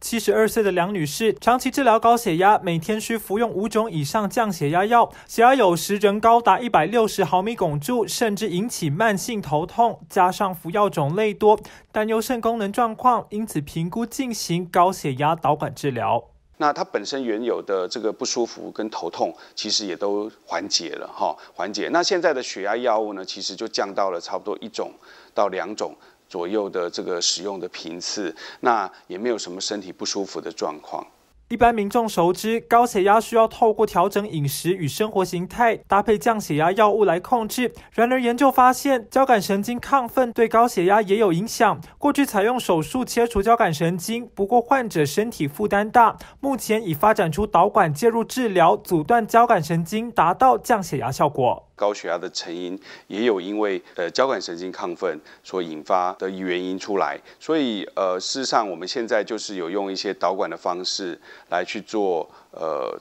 七十二岁的梁女士长期治疗高血压，每天需服用五种以上降血压药，血压有时仍高达一百六十毫米汞柱，甚至引起慢性头痛。加上服药种类多，担忧肾功能状况，因此评估进行高血压导管治疗。那它本身原有的这个不舒服跟头痛，其实也都缓解了哈，缓解。那现在的血压药物呢，其实就降到了差不多一种到两种。左右的这个使用的频次，那也没有什么身体不舒服的状况。一般民众熟知，高血压需要透过调整饮食与生活形态，搭配降血压药物来控制。然而，研究发现，交感神经亢奋对高血压也有影响。过去采用手术切除交感神经，不过患者身体负担大，目前已发展出导管介入治疗，阻断交感神经，达到降血压效果。高血压的成因也有因为呃交感神经亢奋所引发的原因出来，所以呃事实上我们现在就是有用一些导管的方式来去做呃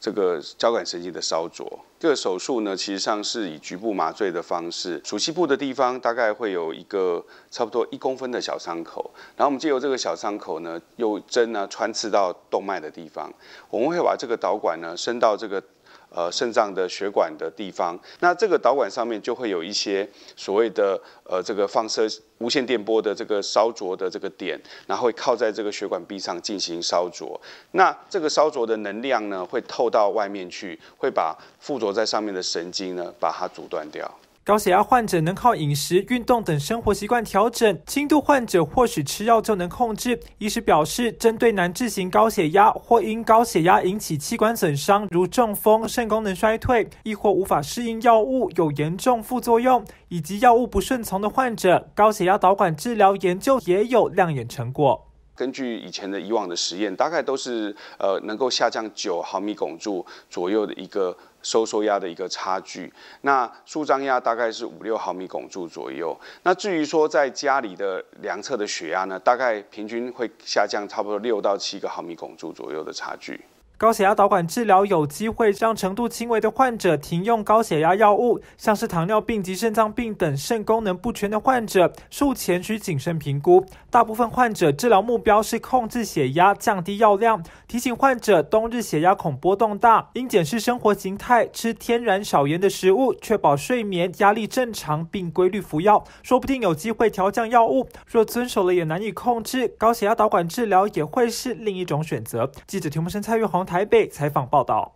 这个交感神经的烧灼。这个手术呢，其实上是以局部麻醉的方式，主膝部的地方大概会有一个差不多一公分的小伤口，然后我们借由这个小伤口呢，用针呢穿刺到动脉的地方，我们会把这个导管呢伸到这个。呃，肾脏的血管的地方，那这个导管上面就会有一些所谓的呃这个放射无线电波的这个烧灼的这个点，然后会靠在这个血管壁上进行烧灼。那这个烧灼的能量呢，会透到外面去，会把附着在上面的神经呢，把它阻断掉。高血压患者能靠饮食、运动等生活习惯调整，轻度患者或许吃药就能控制。医师表示，针对难治型高血压或因高血压引起器官损伤，如中风、肾功能衰退，亦或无法适应药物、有严重副作用以及药物不顺从的患者，高血压导管治疗研究也有亮眼成果。根据以前的以往的实验，大概都是呃能够下降九毫米汞柱左右的一个收缩压的一个差距。那舒张压大概是五六毫米汞柱左右。那至于说在家里的量测的血压呢，大概平均会下降差不多六到七个毫米汞柱左右的差距。高血压导管治疗有机会让程度轻微的患者停用高血压药物，像是糖尿病及肾脏病等肾功能不全的患者，术前需谨慎评估。大部分患者治疗目标是控制血压、降低药量。提醒患者，冬日血压恐波动大，应检视生活形态，吃天然少盐的食物，确保睡眠、压力正常，并规律服药，说不定有机会调降药物。若遵守了也难以控制，高血压导管治疗也会是另一种选择。记者田木生、蔡月红。台北采访报道。